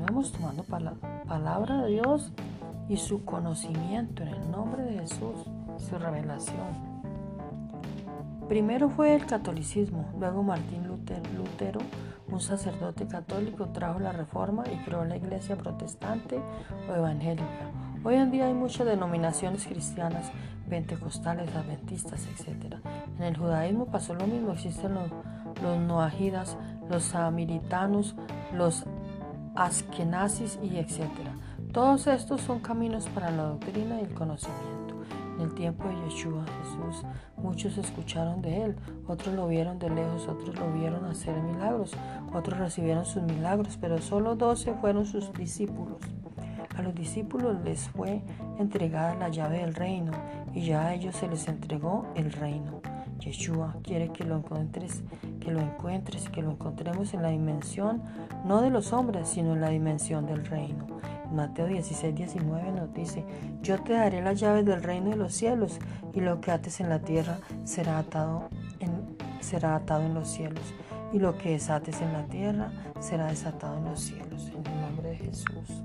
estamos tomando palabra de Dios y su conocimiento en el nombre de Jesús, su revelación. Primero fue el catolicismo, luego Martín Lutero, un sacerdote católico, trajo la reforma y creó la iglesia protestante o evangélica. Hoy en día hay muchas denominaciones cristianas, pentecostales, adventistas, etc. En el judaísmo pasó lo mismo, existen los, los noahidas, los samaritanos, los askenazis y etc. Todos estos son caminos para la doctrina y el conocimiento. En el tiempo de Yeshua, Jesús, muchos escucharon de él, otros lo vieron de lejos, otros lo vieron hacer milagros, otros recibieron sus milagros, pero solo doce fueron sus discípulos. A los discípulos les fue entregada la llave del reino y ya a ellos se les entregó el reino. Yeshua quiere que lo encuentres, que lo encuentres, que lo encontremos en la dimensión no de los hombres, sino en la dimensión del reino. Mateo 16, 19 nos dice, yo te daré las llaves del reino de los cielos y lo que ates en la tierra será atado en, será atado en los cielos y lo que desates en la tierra será desatado en los cielos. En el nombre de Jesús.